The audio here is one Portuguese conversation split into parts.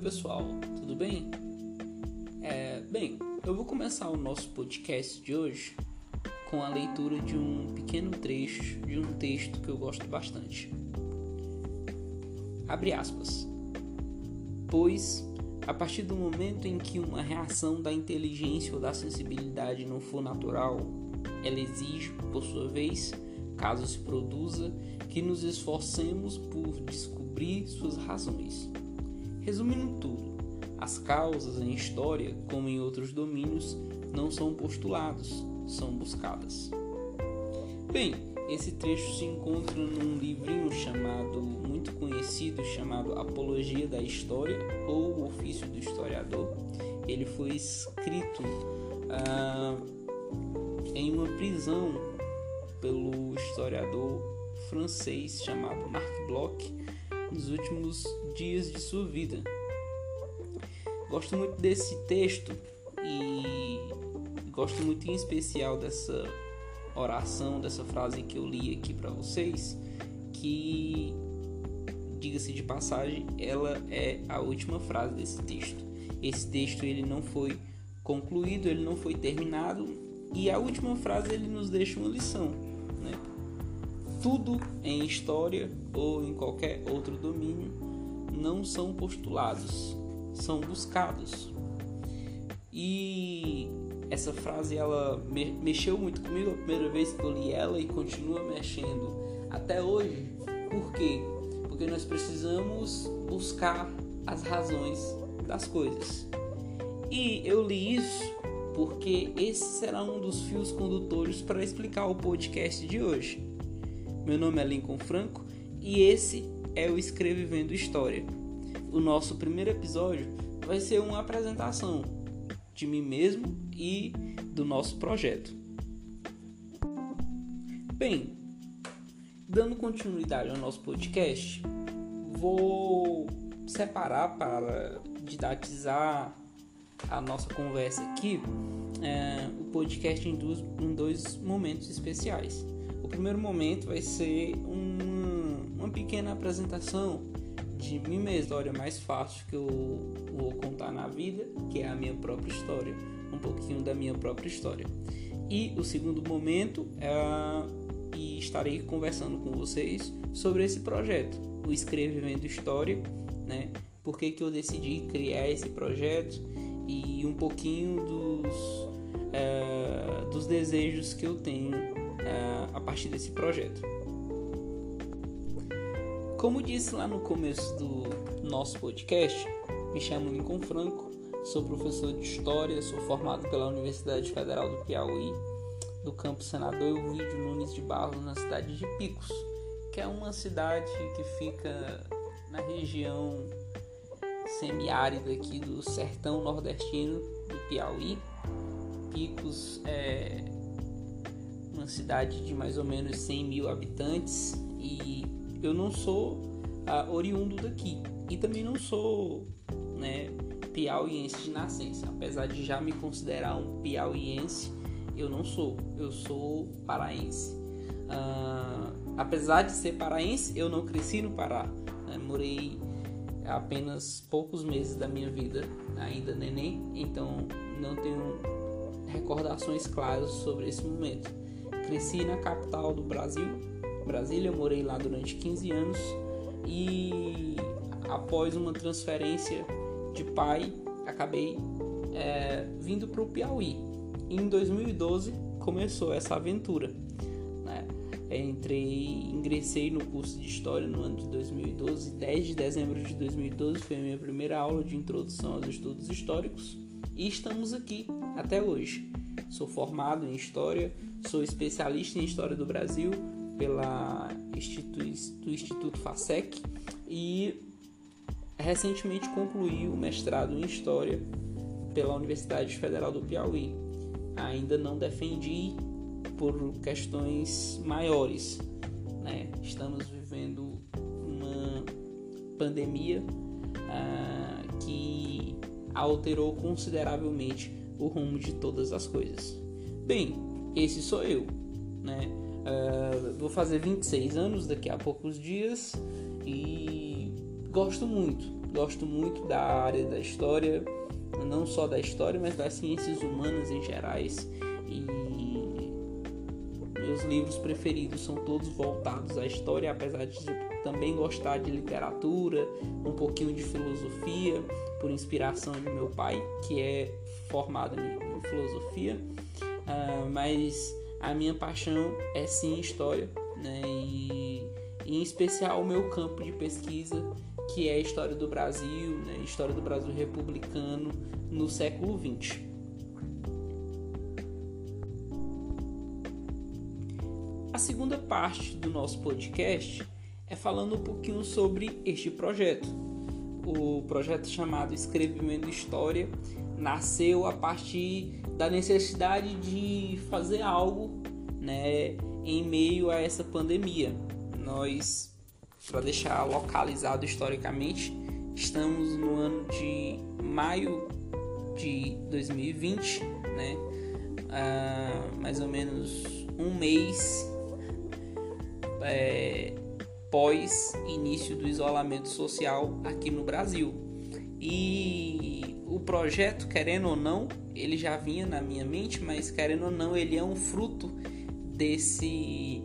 pessoal, tudo bem? É, bem, eu vou começar o nosso podcast de hoje com a leitura de um pequeno trecho de um texto que eu gosto bastante. Abre aspas. Pois, a partir do momento em que uma reação da inteligência ou da sensibilidade não for natural, ela exige, por sua vez, caso se produza, que nos esforcemos por descobrir suas razões. Resumindo tudo, as causas em história, como em outros domínios, não são postulados, são buscadas. Bem, esse trecho se encontra num livrinho chamado, muito conhecido, chamado Apologia da História ou o Ofício do Historiador. Ele foi escrito ah, em uma prisão pelo historiador francês chamado Marc Bloch nos últimos dias de sua vida. Gosto muito desse texto e gosto muito em especial dessa oração, dessa frase que eu li aqui para vocês, que diga-se de passagem, ela é a última frase desse texto. Esse texto ele não foi concluído, ele não foi terminado e a última frase ele nos deixa uma lição, né? Tudo em história ou em qualquer outro não são postulados, são buscados. E essa frase ela me mexeu muito comigo a primeira vez que eu li ela e continua mexendo até hoje. Por quê? Porque nós precisamos buscar as razões das coisas. E eu li isso porque esse será um dos fios condutores para explicar o podcast de hoje. Meu nome é Lincoln Franco e esse é o Escrevendo História. O nosso primeiro episódio vai ser uma apresentação de mim mesmo e do nosso projeto. Bem, dando continuidade ao nosso podcast, vou separar para didatizar a nossa conversa aqui é, o podcast em em dois momentos especiais. O primeiro momento vai ser uma, uma pequena apresentação de mim história mais fácil que eu vou contar na vida, que é a minha própria história, um pouquinho da minha própria história. E o segundo momento é e estarei conversando com vocês sobre esse projeto, o Escrevendo História, né? Por que, que eu decidi criar esse projeto e um pouquinho dos, é, dos desejos que eu tenho é, a partir desse projeto. Como disse lá no começo do nosso podcast, me chamo Lincoln Franco, sou professor de História, sou formado pela Universidade Federal do Piauí, do campus Senador Elvídio Nunes de Barros, na cidade de Picos, que é uma cidade que fica na região semiárida aqui do sertão nordestino do Piauí. Picos é uma cidade de mais ou menos 100 mil habitantes e eu não sou uh, oriundo daqui e também não sou né, piauiense de nascença, apesar de já me considerar um piauiense, eu não sou, eu sou paraense. Uh, apesar de ser paraense, eu não cresci no Pará, né, morei apenas poucos meses da minha vida, ainda neném, então não tenho recordações claras sobre esse momento. Cresci na capital do Brasil, Brasília, morei lá durante 15 anos e após uma transferência de pai, acabei é, vindo para o Piauí. Em 2012 começou essa aventura. Né? Entrei, ingressei no curso de História no ano de 2012, 10 de dezembro de 2012 foi a minha primeira aula de introdução aos estudos históricos e estamos aqui até hoje. Sou formado em História, sou especialista em História do Brasil, pela do Instituto FASEC e recentemente concluí o mestrado em História pela Universidade Federal do Piauí. Ainda não defendi por questões maiores. Né? Estamos vivendo uma pandemia ah, que alterou consideravelmente o rumo de todas as coisas. Bem, esse sou eu. Né? Uh, vou fazer 26 anos daqui a poucos dias e gosto muito Gosto muito da área da história, não só da história, mas das ciências humanas em gerais. E meus livros preferidos são todos voltados à história, apesar de também gostar de literatura, um pouquinho de filosofia, por inspiração de meu pai, que é formado em filosofia. Uh, mas a minha paixão é sim história, né? E, em especial o meu campo de pesquisa, que é a história do Brasil, né? história do Brasil republicano no século XX. A segunda parte do nosso podcast é falando um pouquinho sobre este projeto. O projeto chamado Escrevimento História nasceu a partir da necessidade de fazer algo né, em meio a essa pandemia. Nós, para deixar localizado historicamente, estamos no ano de maio de 2020, né? Mais ou menos um mês é, pós início do isolamento social aqui no Brasil. E o projeto, querendo ou não, ele já vinha na minha mente, mas querendo ou não, ele é um fruto desse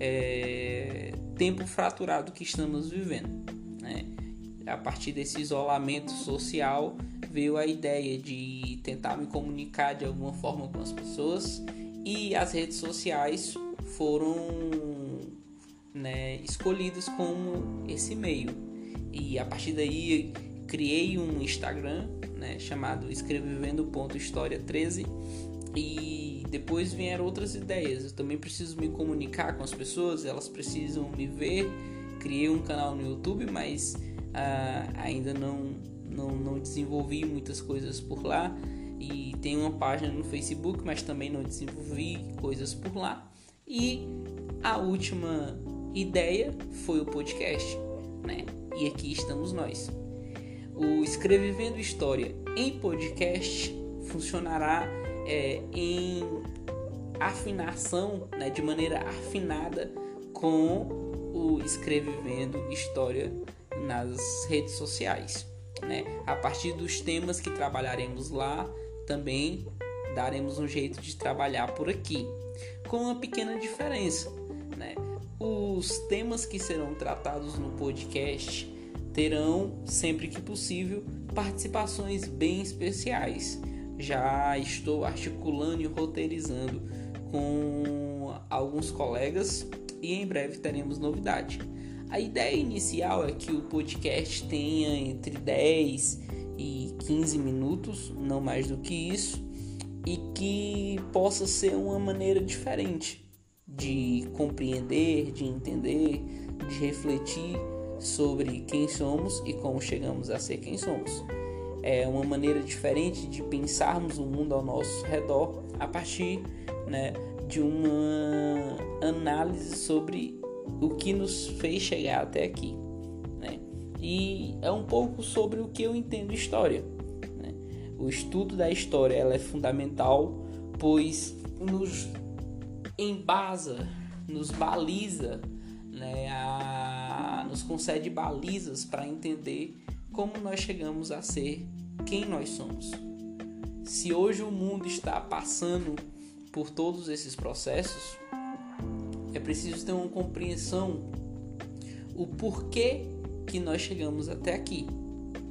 é, tempo fraturado que estamos vivendo. Né? A partir desse isolamento social veio a ideia de tentar me comunicar de alguma forma com as pessoas e as redes sociais foram né, escolhidas como esse meio. E a partir daí criei um Instagram né, chamado escrevivendo.história13 e depois vieram outras ideias. Eu também preciso me comunicar com as pessoas, elas precisam me ver. Criei um canal no YouTube, mas uh, ainda não, não, não desenvolvi muitas coisas por lá. E tenho uma página no Facebook, mas também não desenvolvi coisas por lá. E a última ideia foi o podcast, né? E aqui estamos nós. O Escrevendo História em podcast funcionará é, em afinação, né, de maneira afinada com o Escrevendo História nas redes sociais. Né? A partir dos temas que trabalharemos lá, também daremos um jeito de trabalhar por aqui, com uma pequena diferença. Né? Os temas que serão tratados no podcast terão, sempre que possível, participações bem especiais. Já estou articulando e roteirizando com alguns colegas e em breve teremos novidade. A ideia inicial é que o podcast tenha entre 10 e 15 minutos, não mais do que isso, e que possa ser uma maneira diferente de compreender, de entender, de refletir sobre quem somos e como chegamos a ser quem somos. É uma maneira diferente de pensarmos o mundo ao nosso redor a partir né, de uma análise sobre o que nos fez chegar até aqui. Né? E é um pouco sobre o que eu entendo história. Né? O estudo da história ela é fundamental, pois nos embasa, nos baliza né, nos concede balizas para entender como nós chegamos a ser quem nós somos. Se hoje o mundo está passando por todos esses processos, é preciso ter uma compreensão o porquê que nós chegamos até aqui.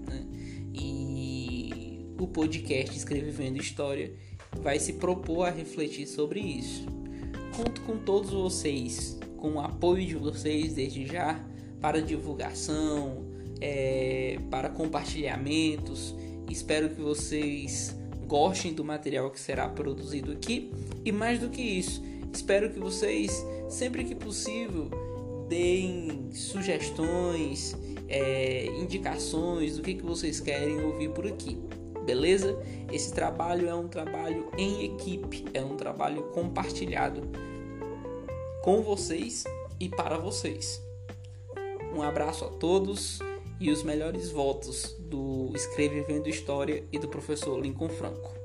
Né? E o podcast Escrevendo História vai se propor a refletir sobre isso. Conto com todos vocês, com o apoio de vocês desde já para divulgação, é, para compartilhamentos. Espero que vocês gostem do material que será produzido aqui e mais do que isso, espero que vocês sempre que possível deem sugestões, é, indicações do que, que vocês querem ouvir por aqui. Beleza? Esse trabalho é um trabalho em equipe, é um trabalho compartilhado com vocês e para vocês. Um abraço a todos e os melhores votos do Escrevendo História e do professor Lincoln Franco.